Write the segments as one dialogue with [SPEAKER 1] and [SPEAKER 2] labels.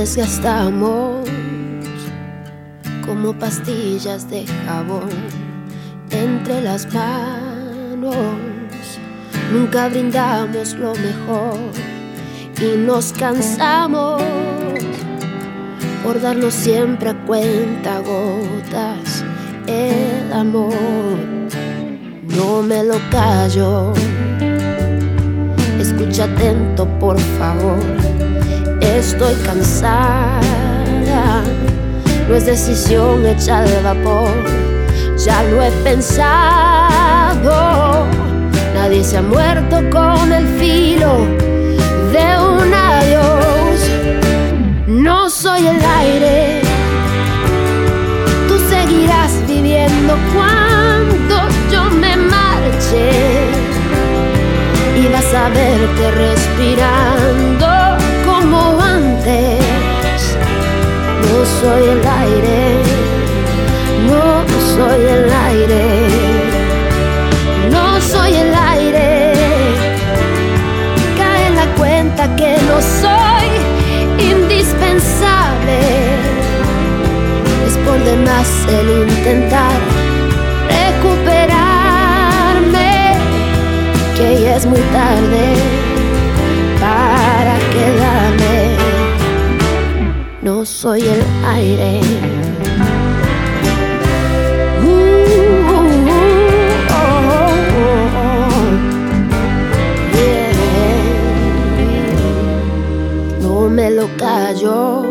[SPEAKER 1] desgastamos como pastillas de jabón entre las manos. Nunca brindamos lo mejor y nos cansamos por darnos siempre a cuenta gotas el amor. No me lo callo, escucha atento por favor. Estoy cansada, no es decisión hecha al vapor, ya lo he pensado. Nadie se ha muerto con el filo de un adiós. No soy el aire, tú seguirás viviendo cuando yo me marche y vas a verte respirando soy el aire, no soy el aire, no soy el aire. Cae la cuenta que no soy indispensable. Es por demás el intentar recuperarme, que ya es muy tarde Soy el aire. No me lo callo.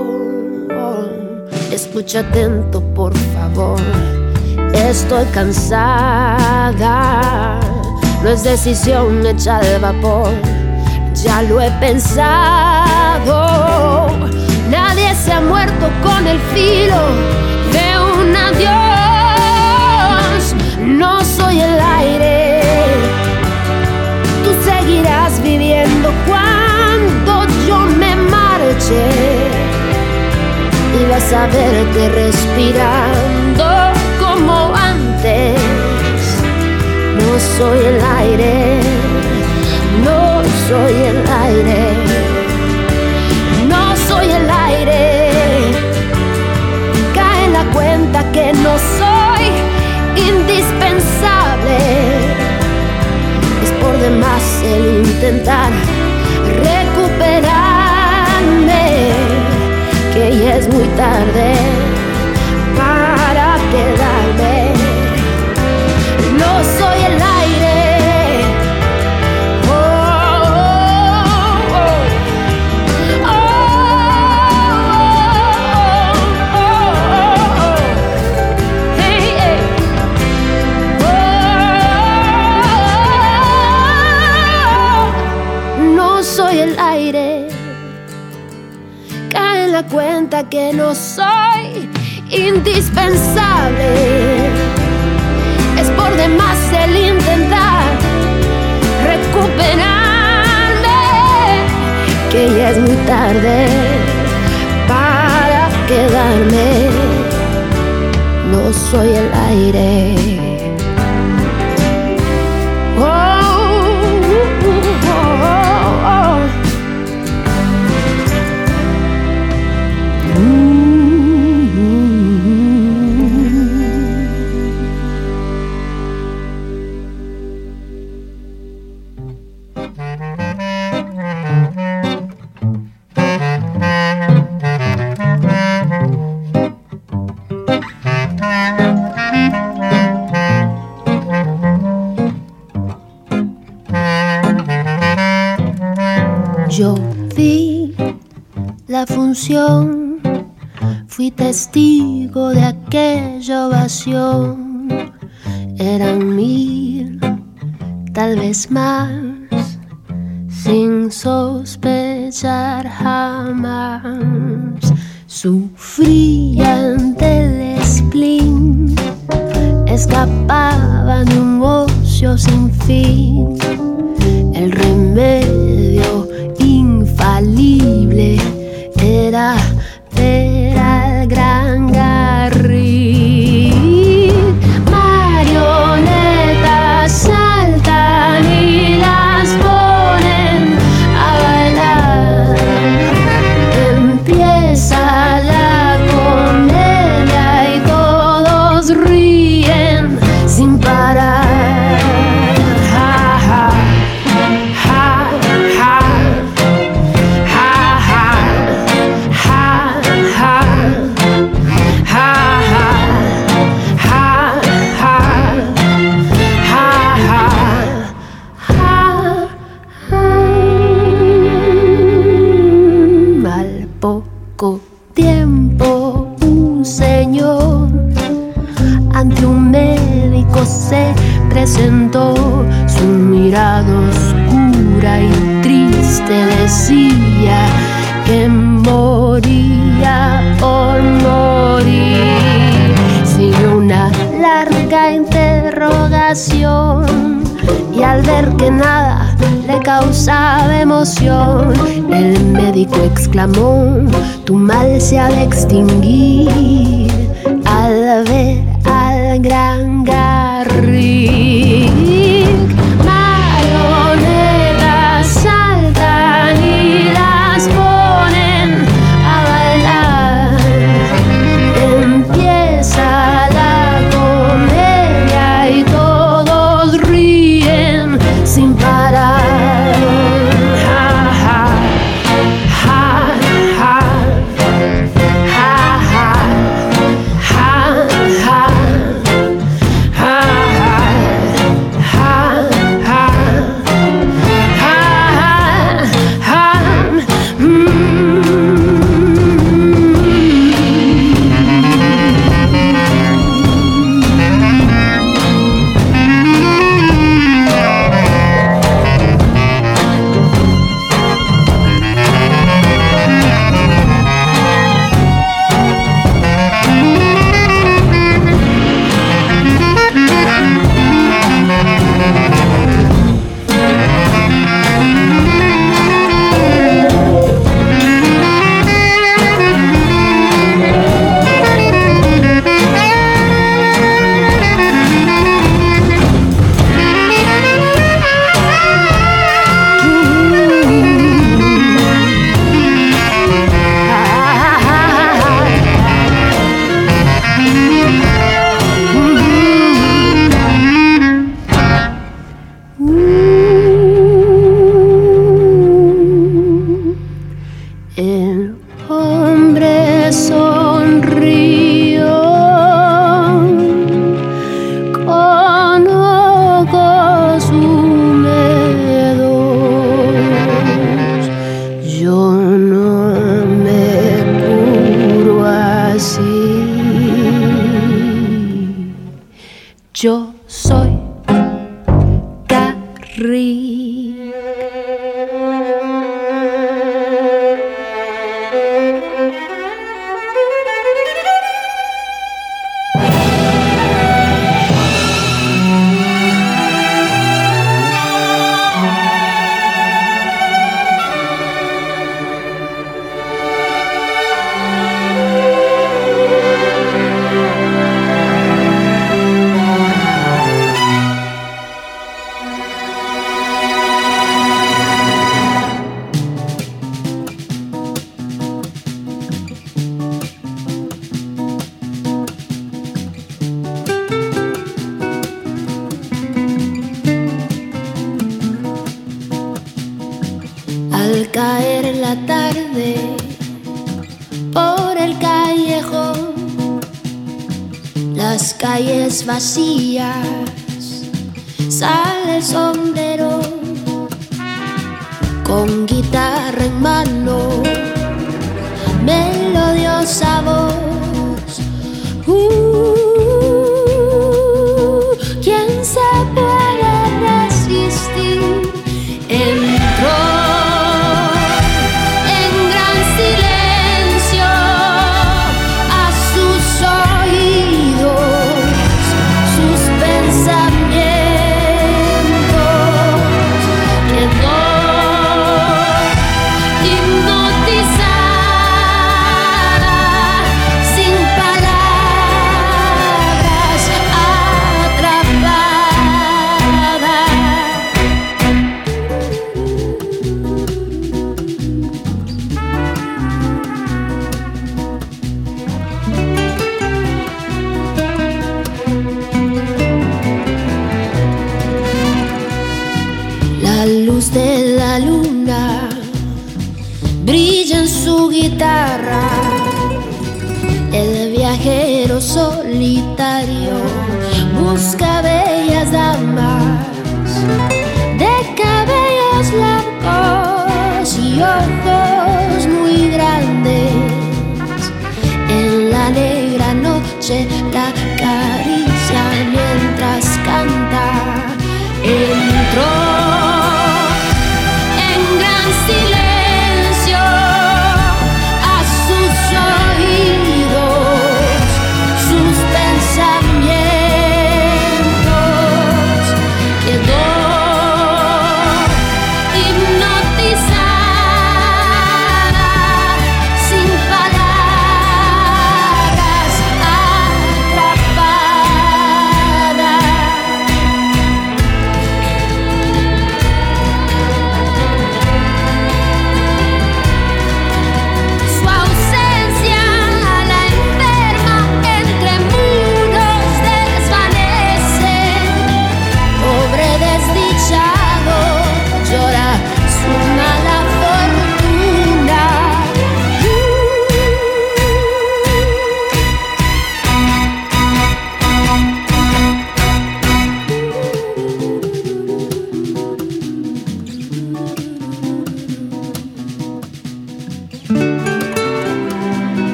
[SPEAKER 1] Escucha atento, por favor. Estoy cansada. No es decisión hecha al vapor. Ya lo he pensado. Se ha muerto con el filo de un adiós. No soy el aire. Tú seguirás viviendo cuando yo me marche. Y vas a verte respirando como antes. No soy el aire. No soy el aire. Soy indispensable. Es por demás el intentar recuperarme, que ya es muy tarde cuenta que no soy indispensable. Es por demás el intentar recuperarme que ya es muy tarde para quedarme. No soy el aire. Testigo de aquella ovación. Eran mil, tal vez más, El médico exclamó, tu mal se ha de extinguir. calles vacías sale el sombrero con guitarra en mano, melodiosa voz.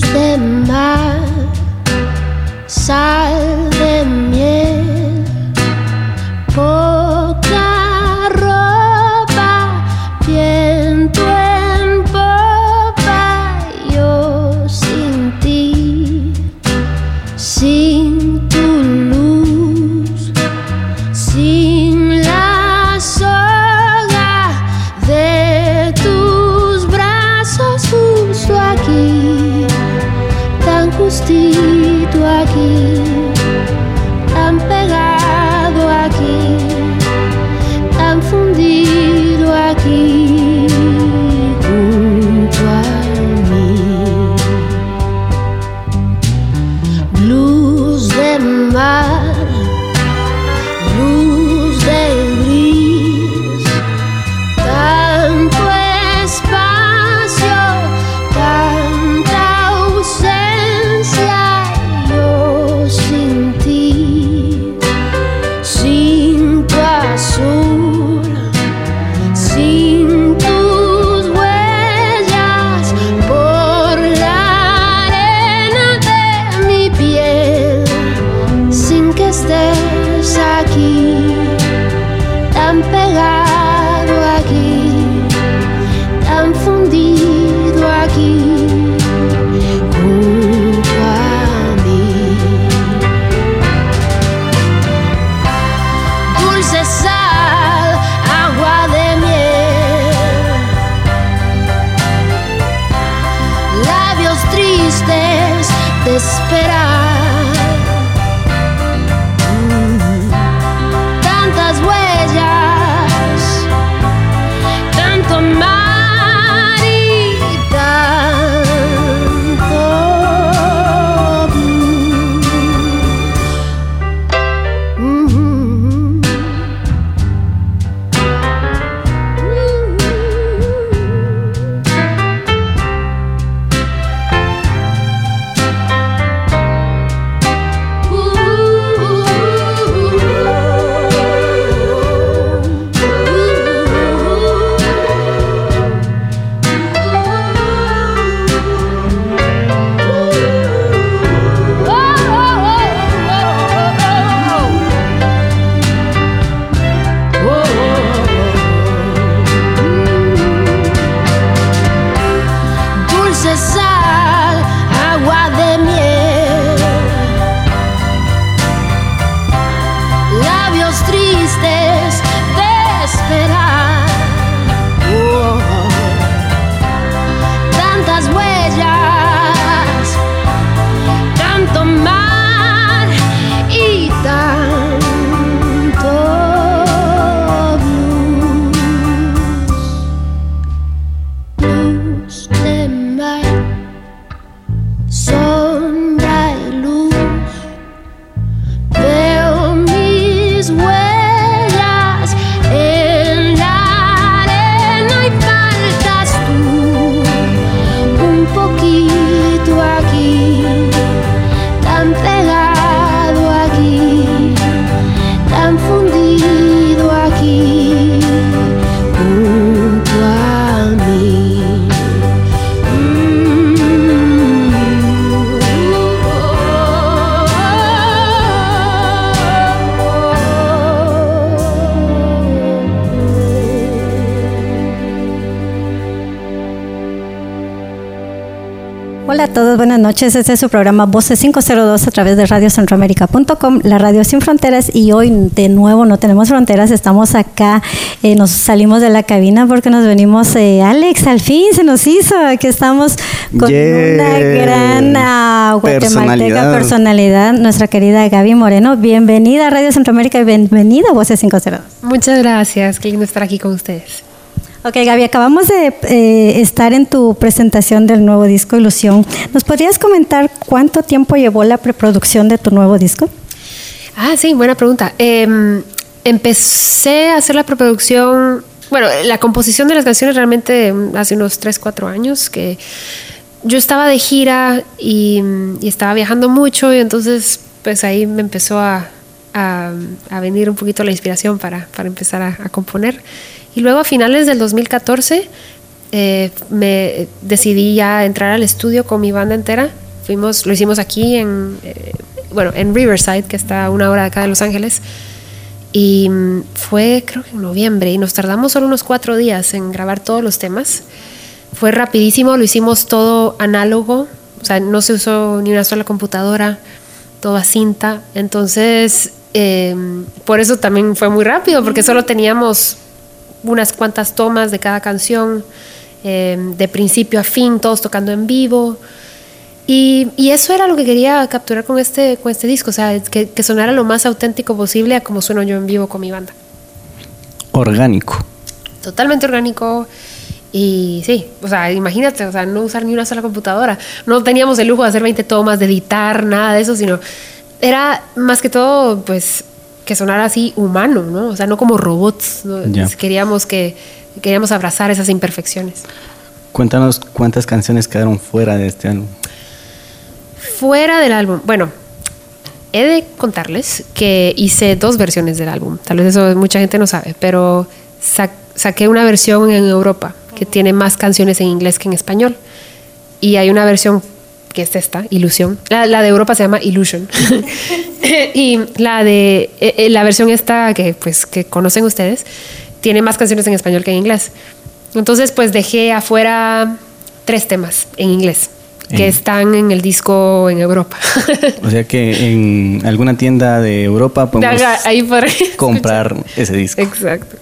[SPEAKER 1] Luz de mar,
[SPEAKER 2] desperare. Todos, buenas noches. Este es su programa Voces 502 a través de radiocentroamérica.com, la radio sin fronteras. Y hoy de nuevo no tenemos fronteras, estamos acá, eh, nos salimos de la cabina porque nos venimos. Eh, Alex, al fin se nos hizo, aquí estamos con una gran uh, guatemalteca personalidad. nuestra querida Gaby Moreno. Bienvenida a Radio Centroamérica y bienvenida a Voces 502.
[SPEAKER 3] Muchas gracias, qué lindo estar aquí con ustedes.
[SPEAKER 2] Ok, Gaby, acabamos de eh, estar en tu presentación del nuevo disco Ilusión. ¿Nos podrías comentar cuánto tiempo llevó la preproducción de tu nuevo disco?
[SPEAKER 3] Ah, sí, buena pregunta. Em, empecé a hacer la preproducción, bueno, la composición de las canciones realmente hace unos 3, 4 años que yo estaba de gira y, estaba viajando mucho y entonces pues ahí me empezó a, venir un poquito la inspiración para, empezar a componer. Y luego a finales del 2014 eh, me decidí ya entrar al estudio con mi banda entera. Fuimos, lo hicimos aquí en, eh, bueno, en Riverside, que está a una hora de acá de Los Ángeles. Y mm, fue creo que en noviembre y nos tardamos solo unos cuatro días en grabar todos los temas. Fue rapidísimo, lo hicimos todo análogo, o sea, no se usó ni una sola computadora, todo a cinta. Entonces, eh, por eso también fue muy rápido, porque solo teníamos unas cuantas tomas de cada canción, eh, de principio a fin, todos tocando en vivo. Y, y, eso era lo que quería capturar con este, con este disco, o sea, que, que, sonara lo más auténtico posible a como sueno yo en vivo con mi banda.
[SPEAKER 4] Orgánico.
[SPEAKER 3] Totalmente orgánico. Y sí, o sea, imagínate, o sea, no usar ni una sola computadora. No teníamos el lujo de hacer 20 tomas, de editar, nada de eso, sino era más que todo, pues, que sonara así humano, ¿no? O sea, no como robots. Queríamos que queríamos abrazar esas imperfecciones.
[SPEAKER 4] Cuéntanos cuántas canciones quedaron fuera de este álbum.
[SPEAKER 3] Fuera del álbum. Bueno, he de contarles que hice dos versiones del álbum. Tal vez eso mucha gente no sabe, pero saqué una versión en Europa que tiene más canciones en inglés que en español. Y hay una versión que es esta, Ilusión. La, de Europa se llama Illusion. y la de eh, eh, la versión esta que pues que conocen ustedes tiene más canciones en español que en inglés. Entonces pues dejé afuera tres temas en inglés que están en el disco en Europa.
[SPEAKER 4] o sea que en alguna tienda de Europa podemos comprar ese disco.
[SPEAKER 3] Exacto.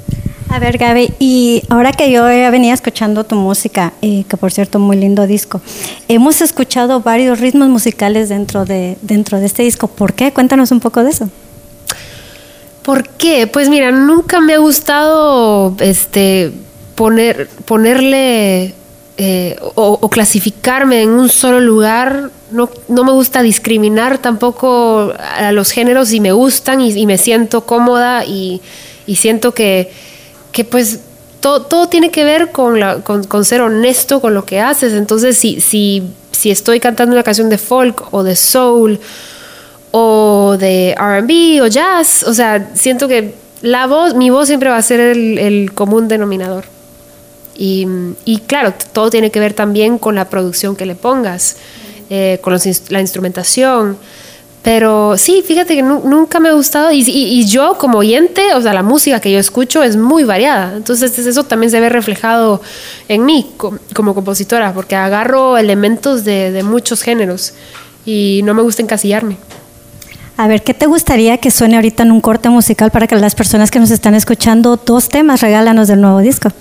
[SPEAKER 2] A ver, Gaby, y ahora que yo venía escuchando tu música, eh, que por cierto, muy lindo disco, hemos escuchado varios ritmos musicales dentro de, dentro de este disco. ¿Por qué? Cuéntanos un poco de eso.
[SPEAKER 3] ¿Por qué? Pues mira, nunca me ha gustado este, poner, ponerle eh, o, clasificarme en un solo lugar. No, no, me gusta discriminar tampoco a los géneros y me gustan y, me siento cómoda y siento que que pues todo, todo tiene que ver con, con, ser honesto con lo que haces. Entonces, si, si, si estoy cantando una canción de folk o de soul o de RB o jazz, o sea, siento que la voz, mi voz siempre va a ser el, el común denominador. Y, y, claro, todo tiene que ver también con la producción que le pongas, eh, con la instrumentación. Pero sí, fíjate que nunca me ha gustado y, yo como oyente, o sea, la música que yo escucho es muy variada. Entonces eso también se ve reflejado en mí como, compositora, porque agarro elementos de, muchos géneros y no me gusta encasillarme.
[SPEAKER 2] A ver, ¿qué te gustaría que suene ahorita en un corte musical para que las personas que nos están escuchando, dos temas, regálanos del nuevo disco?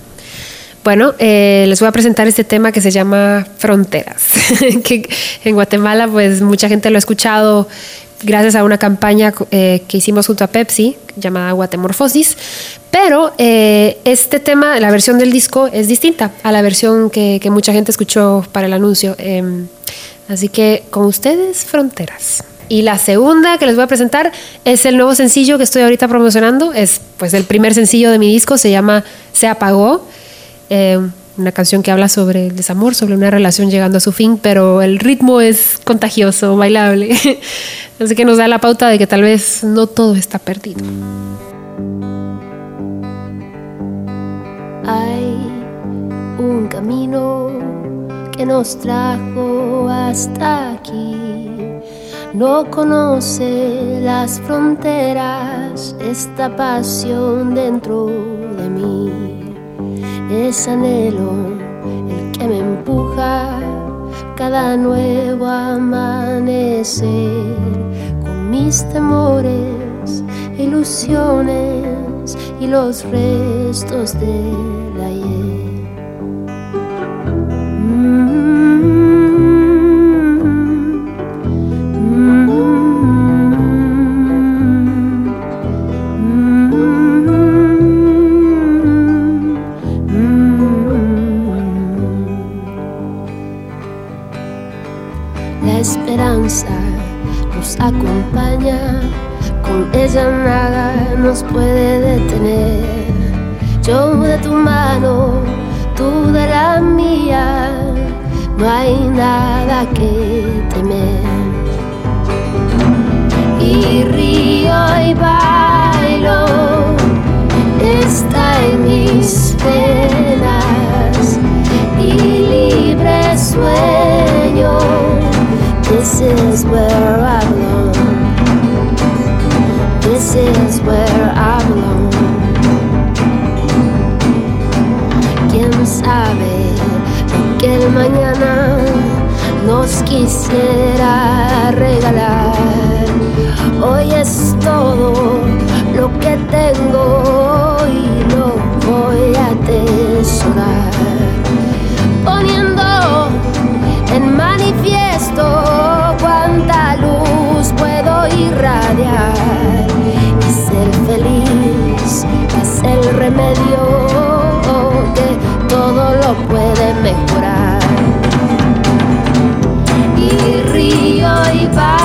[SPEAKER 3] Bueno, eh, les voy a presentar este tema que se llama Fronteras, que en Guatemala pues mucha gente lo ha escuchado gracias a una campaña eh, que hicimos junto a Pepsi llamada Guatemorfosis, pero eh, este tema, la versión del disco es distinta a la versión que, que mucha gente escuchó para el anuncio. Em, así que con ustedes, Fronteras. Y la segunda que les voy a presentar es el nuevo sencillo que estoy ahorita promocionando. Es pues el primer sencillo de mi disco, se llama Se apagó. Eh, una canción que habla sobre el desamor, sobre una relación llegando a su fin, pero el ritmo es contagioso, bailable. Así que nos da la pauta de que tal vez no todo está perdido.
[SPEAKER 1] Hay un camino que nos trajo hasta aquí. No conoce las fronteras, esta pasión dentro de mí es anhelo el que me empuja cada nuevo amanecer con mis temores, ilusiones y los restos del ayer. Nos acompaña, con ella nada nos puede detener. Yo de tu mano, tú de la mía, no hay nada que temer. Y río y bailo, está en mis penas y libre sueño This is where I belong. This is where I belong. ¿Quién sabe que mañana nos quisiera regalar? Hoy es todo lo que tengo y lo voy a atesorar. Cuánta luz puedo irradiar y ser feliz es el remedio que todo lo puede mejorar. Y río y bailo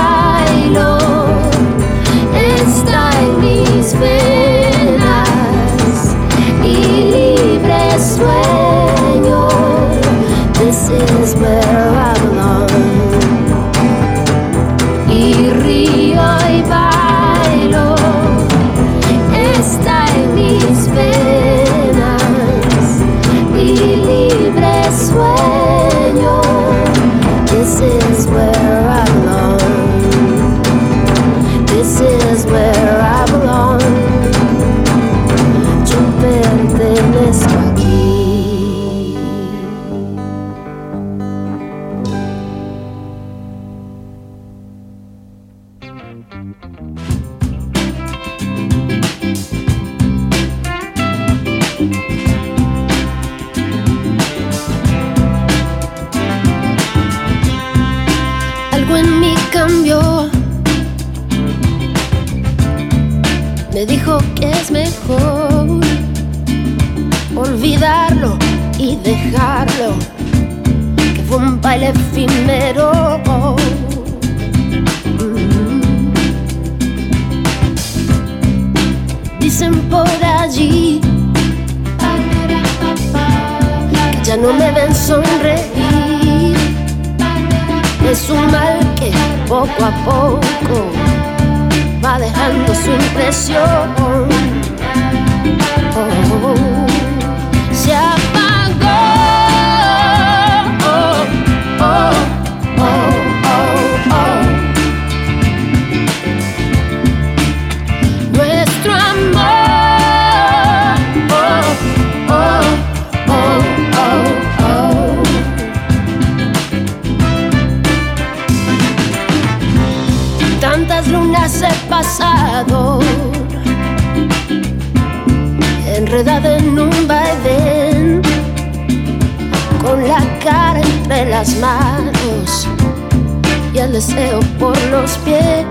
[SPEAKER 1] y el deseo por los pies.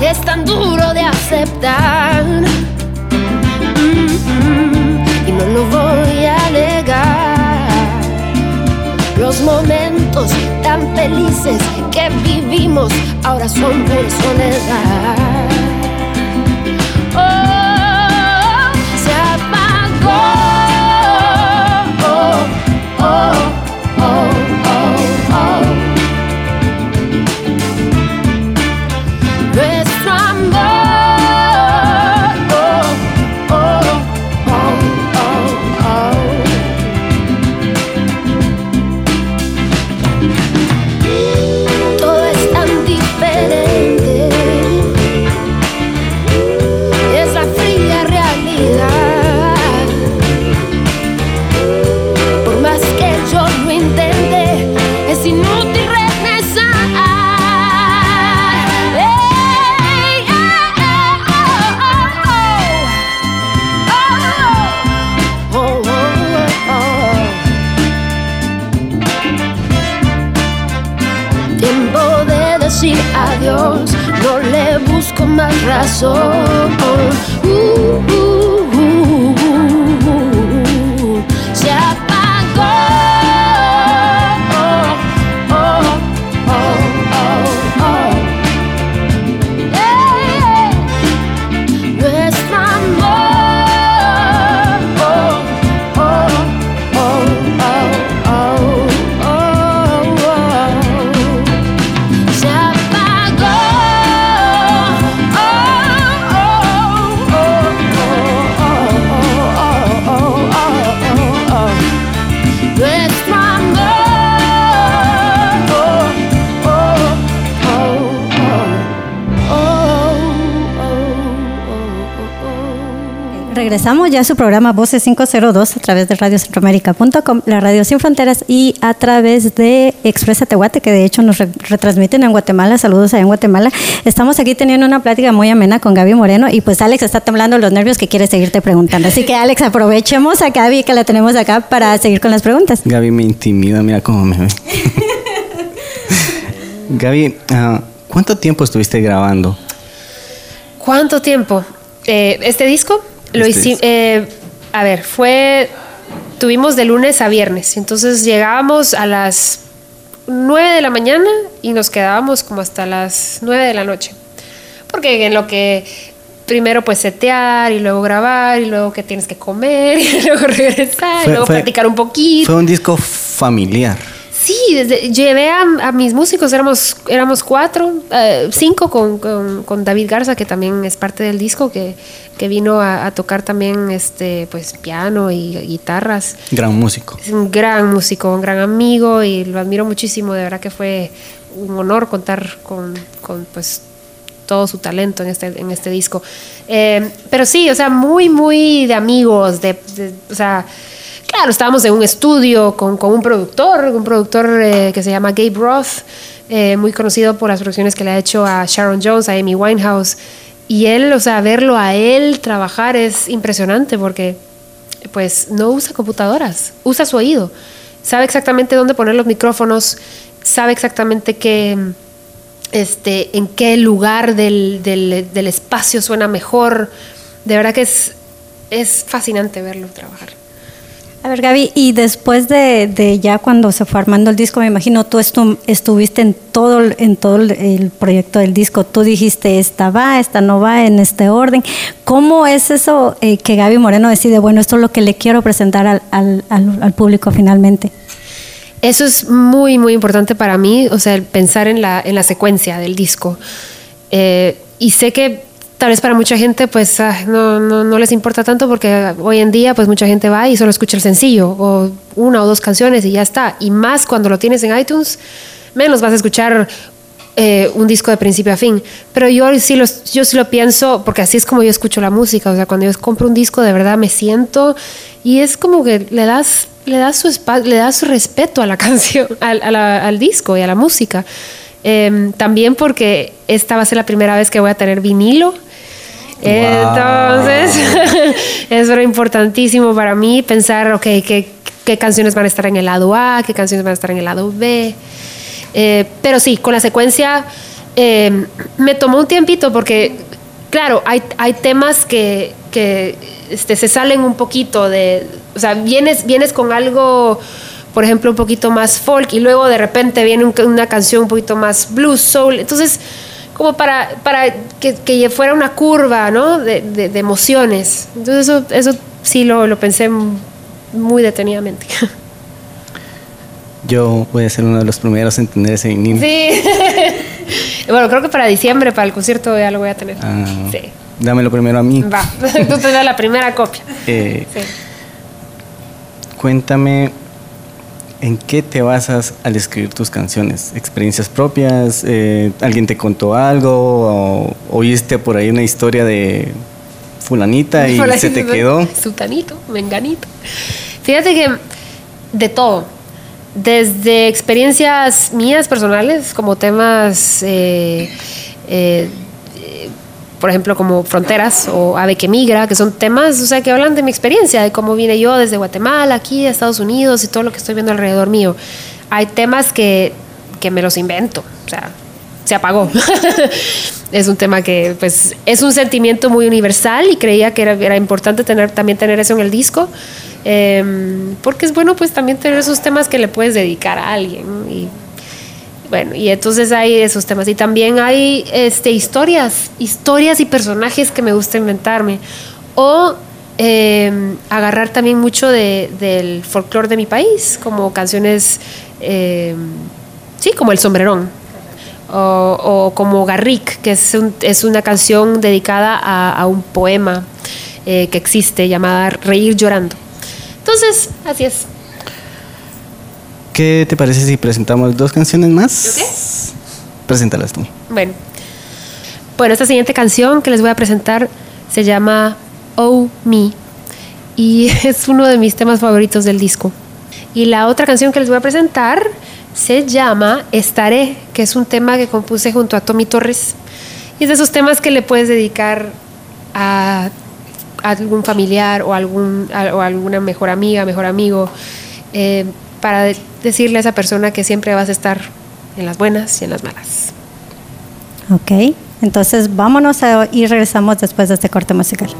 [SPEAKER 1] Es tan duro de aceptar y no lo voy a negar. Los momentos tan felices que vivimos ahora son por soledad. Le busco más razón. Uh, uh,
[SPEAKER 2] Regresamos ya a su programa Voces 502 a través de radiocentroamérica.com, la radio sin fronteras y a través de Expresa Tehuate, que de hecho nos retransmiten en Guatemala. Saludos allá en Guatemala. Estamos aquí teniendo una plática muy amena con Gaby Moreno y pues Alex está temblando los nervios que quiere seguirte preguntando. Así que Alex, aprovechemos a Gaby que la tenemos acá para seguir con las preguntas.
[SPEAKER 4] Gaby me intimida, mira cómo me ve. Gaby, ah, ¿cuánto tiempo estuviste grabando?
[SPEAKER 3] ¿Cuánto tiempo? Eh, ¿Este disco? Lo este hicimos, eh, a ver, fue, tuvimos de lunes a viernes, entonces llegábamos a las 9 de la mañana y nos quedábamos como hasta las 9 de la noche. Porque en lo que primero pues setear y luego grabar y luego que tienes que comer y luego regresar y luego practicar un poquito.
[SPEAKER 4] Fue un disco familiar.
[SPEAKER 3] Sí, desde, llevé a, mis músicos, éramos, éramos cuatro, eh, cinco con, con, David Garza, que también es parte del disco, que, que vino a, tocar también este, pues, piano y guitarras.
[SPEAKER 4] Gran músico.
[SPEAKER 3] Es un gran músico, un gran amigo y lo admiro muchísimo, de verdad que fue un honor contar con, con pues, todo su talento en este, en este disco. Eh, pero sí, o sea, muy, muy de amigos, de, de o sea Claro, estábamos en un estudio con, un productor, un productor eh, que se llama Gabe Roth, eh, muy conocido por las producciones que le ha hecho a Sharon Jones, a Amy Winehouse. Y él, o sea, verlo a él trabajar es impresionante porque pues no usa computadoras, usa su oído. Sabe exactamente dónde poner los micrófonos, sabe exactamente qué, este, en qué lugar del, del, del espacio suena mejor. De verdad que es, es fascinante verlo trabajar.
[SPEAKER 2] A ver, Gaby, y después de, ya cuando se fue armando el disco, me imagino tú estuviste en todo, en todo el proyecto del disco. Tú dijiste, esta va, esta no va, en este orden. ¿Cómo es eso eh, que Gaby Moreno decide, bueno, esto es lo que le quiero presentar al, público finalmente?
[SPEAKER 3] Eso es muy, muy importante para mí, o sea, pensar en la, en la secuencia del disco. Eh, y sé que tal vez para mucha gente pues ah, no, no, les importa tanto porque hoy en día pues mucha gente va y solo escucha el sencillo o una o dos canciones y ya está. Y más cuando lo tienes en iTunes, menos vas a escuchar eh, un disco de principio a fin. Pero yo sí, lo, yo sí lo pienso porque así es como yo escucho la música. O sea, cuando yo compro un disco de verdad me siento y es como que le das, le das, su, le das su respeto a la canción, al, al disco y a la música. Em, también porque esta va a ser la primera vez que voy a tener vinilo entonces, eso era importantísimo para mí, pensar, ok, ¿qué, qué canciones van a estar en el lado A, qué canciones van a estar en el lado B. Eh, pero sí, con la secuencia eh, me tomó un tiempito porque, claro, hay, hay temas que, que este, se salen un poquito de, o sea, vienes, vienes con algo por ejemplo, un poquito más folk y luego de repente viene una canción un poquito más blues, soul. Entonces, como para, para que, que fuera una curva ¿no? de, de, emociones. Entonces eso, eso sí lo, lo pensé muy detenidamente.
[SPEAKER 4] Yo voy a ser uno de los primeros en tener ese vinilo.
[SPEAKER 3] Sí. bueno, creo que para diciembre, para el concierto, ya lo voy a tener.
[SPEAKER 4] Ah, sí. Dámelo primero a mí.
[SPEAKER 3] Va, tú te das la primera copia.
[SPEAKER 4] Eh, sí. Cuéntame ¿En qué te basas al escribir tus canciones? ¿Experiencias propias? Eh, ¿Alguien te contó algo? ¿O oíste por ahí una historia de fulanita y se te quedó?
[SPEAKER 3] Sutanito, menganito. Fíjate que de todo. Desde experiencias mías personales, como temas eh, eh, por ejemplo, como Fronteras o Ave que Migra, que son temas, o sea, que hablan de mi experiencia, de cómo vine yo desde Guatemala, aquí a Estados Unidos y todo lo que estoy viendo alrededor mío. Hay temas que, que me los invento, o sea, se apagó. es un tema que pues es un sentimiento muy universal y creía que era, era importante tener, también tener eso en el disco. Em, porque es bueno pues también tener esos temas que le puedes dedicar a alguien. Y bueno, y entonces hay esos temas. Y también hay este, historias, historias y personajes que me gusta inventarme. O em, agarrar también mucho de, del folclore de mi país, como canciones, em, sí, como El Sombrerón. O, como Garrick, que es, es una canción dedicada a, un poema eh, que existe llamada Reír llorando. Entonces, así es.
[SPEAKER 4] ¿Qué te parece si presentamos dos canciones más? ¿Qué? Preséntalas tú.
[SPEAKER 3] Bueno. Bueno, esta siguiente canción que les voy a presentar se llama Oh Me y es uno de mis temas favoritos del disco. Y la otra canción que les voy a presentar se llama Estaré, que es un tema que compuse junto a Tommy Torres. Y es de esos temas que le puedes dedicar a, algún familiar o, algún, o alguna mejor amiga, mejor amigo. Eh, para decirle a esa persona que siempre vas a estar en las buenas y en las malas.
[SPEAKER 1] Ok, entonces vámonos y regresamos después de este corte musical.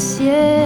[SPEAKER 5] Solo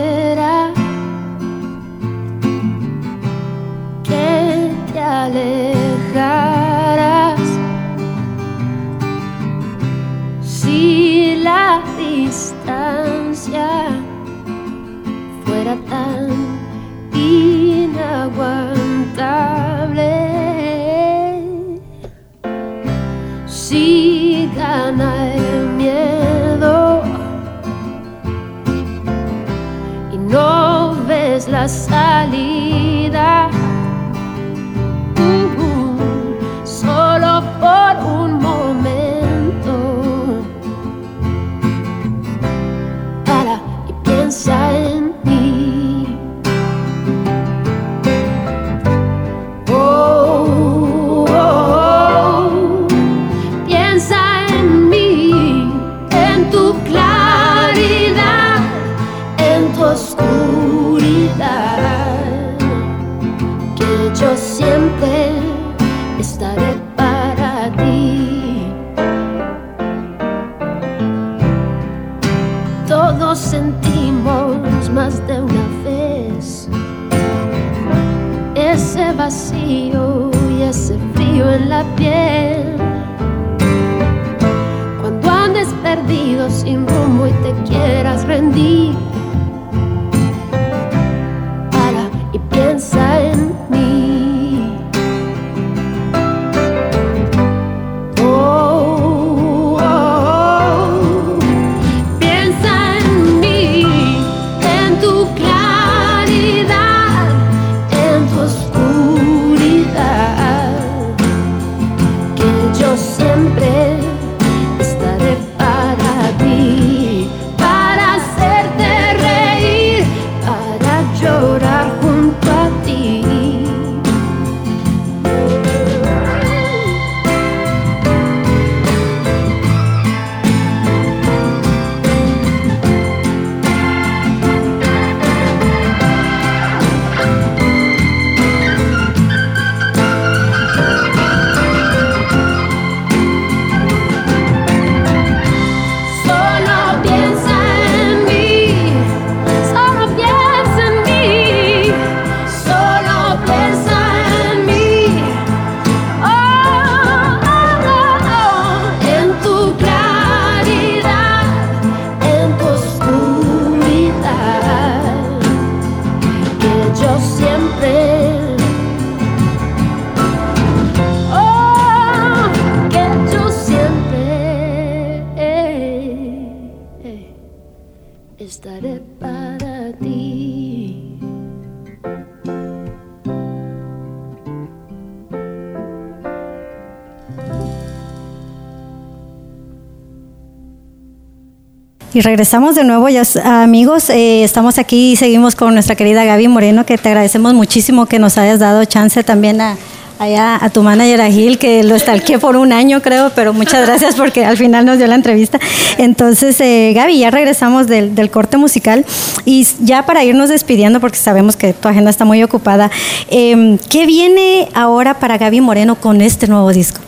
[SPEAKER 1] Y
[SPEAKER 2] regresamos de nuevo, ya amigos, eh, estamos aquí y seguimos con nuestra querida Gaby Moreno, que te agradecemos muchísimo que nos hayas dado chance también a, a tu manager a Gil, que lo estalqué por un año creo, pero muchas gracias porque al final nos dio la entrevista. Entonces, eh, Gaby, ya regresamos del, del, corte musical y ya para irnos despidiendo, porque sabemos que tu agenda está muy ocupada, eh, ¿qué viene ahora para Gaby Moreno con este nuevo disco?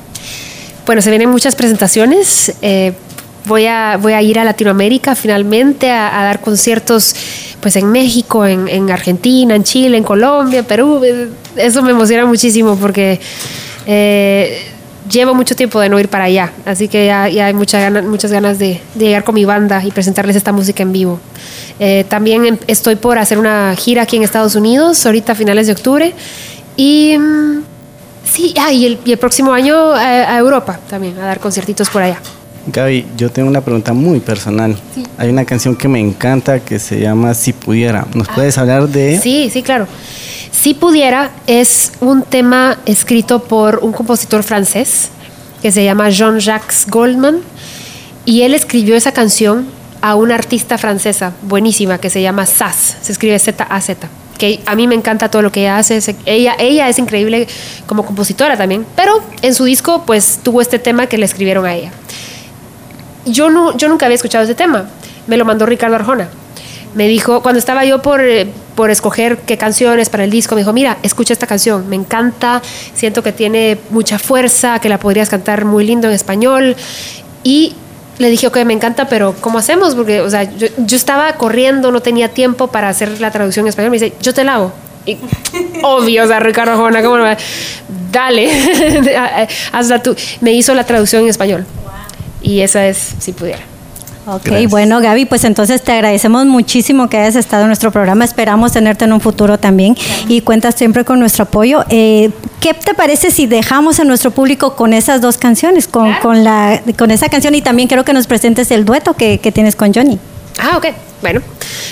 [SPEAKER 3] Bueno, se vienen muchas presentaciones. Eh, voy a, voy a ir a Latinoamérica finalmente a, dar conciertos pues en México, en, Argentina, en Chile, en Colombia, Perú. Eso me emociona muchísimo porque eh, llevo mucho tiempo de no ir para allá, así que ya, hay muchas ganas, muchas ganas de, llegar con mi banda y presentarles esta música en vivo. Eh, también em, estoy por hacer una gira aquí en Estados Unidos, ahorita a finales de octubre. Y mm, sí, ah, y, el, y, el, próximo año a, a Europa también, a dar conciertitos por allá.
[SPEAKER 4] Gaby, yo tengo una pregunta muy personal. Hay una canción que me encanta que se llama Si pudiera. ¿Nos puedes hablar de...?
[SPEAKER 3] Sí, sí, claro. Si pudiera es un tema escrito por un compositor francés que se llama Jean-Jacques Goldman y él escribió esa canción a una artista francesa buenísima que se llama Sass, se escribe Z-A-Z que a mí me encanta todo lo que ella hace. Ella, ella es increíble como compositora también, pero en su disco pues tuvo este tema que le escribieron a ella yo, no, yo nunca había escuchado ese tema. Me lo mandó Ricardo Arjona. Me dijo, cuando estaba yo por, eh, por escoger qué canciones para el disco, me dijo, mira, escucha esta canción, me encanta, siento que tiene mucha fuerza, que la podrías cantar muy lindo en español. Y le dije, ok, me encanta, pero ¿cómo hacemos? Porque, o sea, yo, yo estaba corriendo, no tenía tiempo para hacer la traducción en español. Me dice, yo te la hago. Y, obvio, o sea, Ricardo Arjona, ¿cómo no? Dale, hazla tú. Me hizo la traducción en español y esa es si pudiera.
[SPEAKER 2] Ok, bueno Gaby, pues entonces te agradecemos muchísimo que hayas estado en nuestro programa, esperamos tenerte en un futuro también y cuentas siempre con nuestro apoyo. Eh, ¿Qué te parece si dejamos a nuestro público con esas dos canciones, con, con, la, con esa canción y también quiero que nos presentes el dueto que, que tienes con Johnny?
[SPEAKER 3] Ah, ok. Bueno,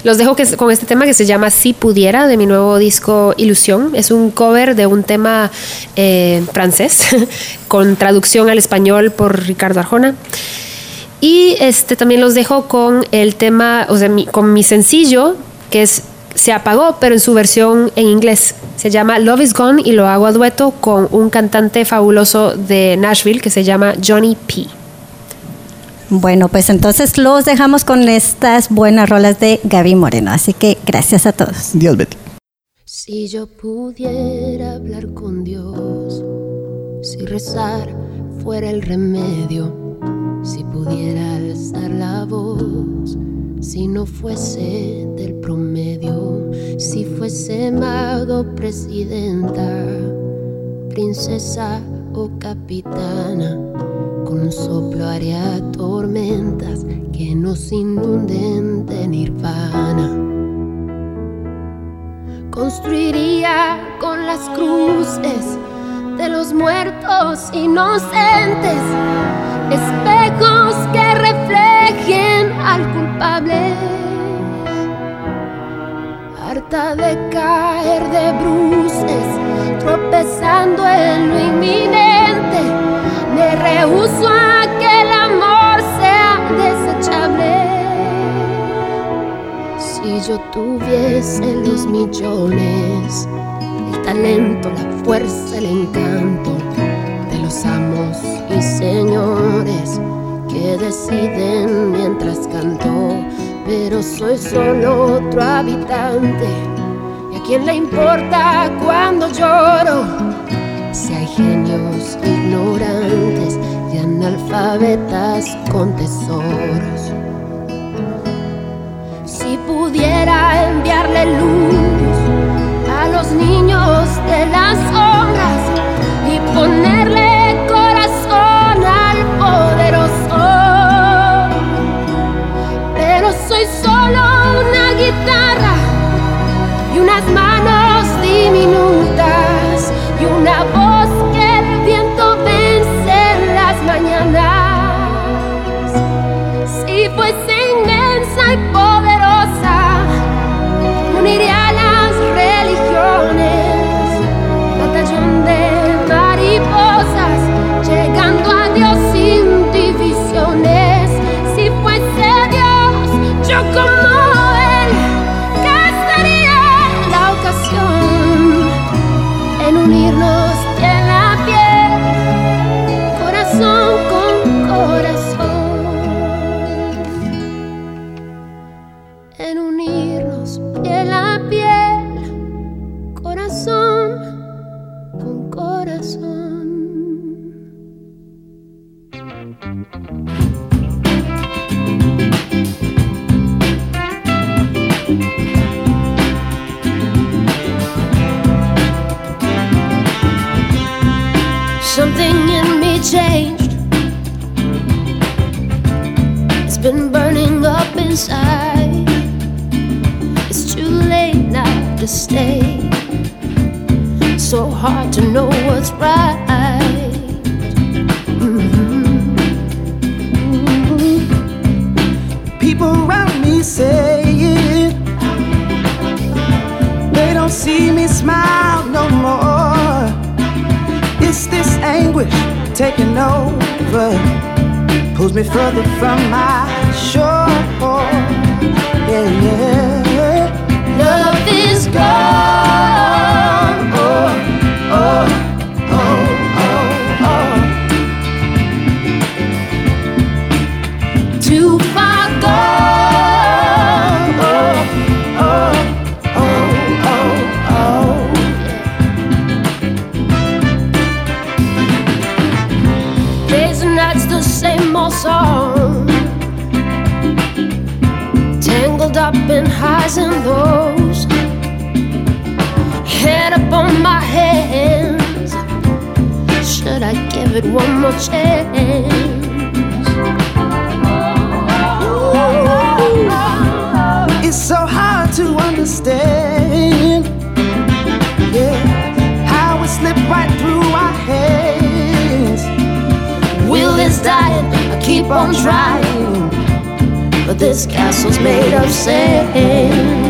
[SPEAKER 3] los dejo con este tema que se llama Si Pudiera, de mi nuevo disco Ilusión. Es un cover de un tema eh, francés, con traducción al español por Ricardo Arjona. Y este, también los dejo con el tema, o sea, con mi sencillo, que es Se apagó, pero en su versión en inglés. Se llama Love is Gone y lo hago a dueto con un cantante fabuloso de Nashville que se llama Johnny P.
[SPEAKER 2] Bueno, pues entonces los dejamos con estas buenas rolas de Gaby Moreno. Así que gracias a todos.
[SPEAKER 4] Dios, Betty.
[SPEAKER 1] Si yo pudiera hablar con Dios, si rezar fuera el remedio, si pudiera alzar la voz, si no fuese del promedio, si fuese amado presidenta, princesa o capitana, con un soplo haría tormentas que nos inunden de nirvana. Construiría con las cruces de los muertos inocentes espejos que reflejen al culpable. Harta de caer de bruces, tropezando en lo inminente, me rehuso a que el amor sea desechable. Si yo tuviese los millones, el talento, la fuerza, el encanto de los amos y señores que deciden mientras canto, pero soy solo otro habitante. ¿Y a quién le importa cuando lloro? Si hay genios ignorantes y analfabetas con tesoros. Si pudiera enviarle luz a los niños de las sombras y ponerle me
[SPEAKER 6] further from my
[SPEAKER 1] one more chance?
[SPEAKER 6] It's so hard to understand. Yeah, how it slipped right through our hands.
[SPEAKER 1] Will is dying, I keep on trying. But this castle's made of sand.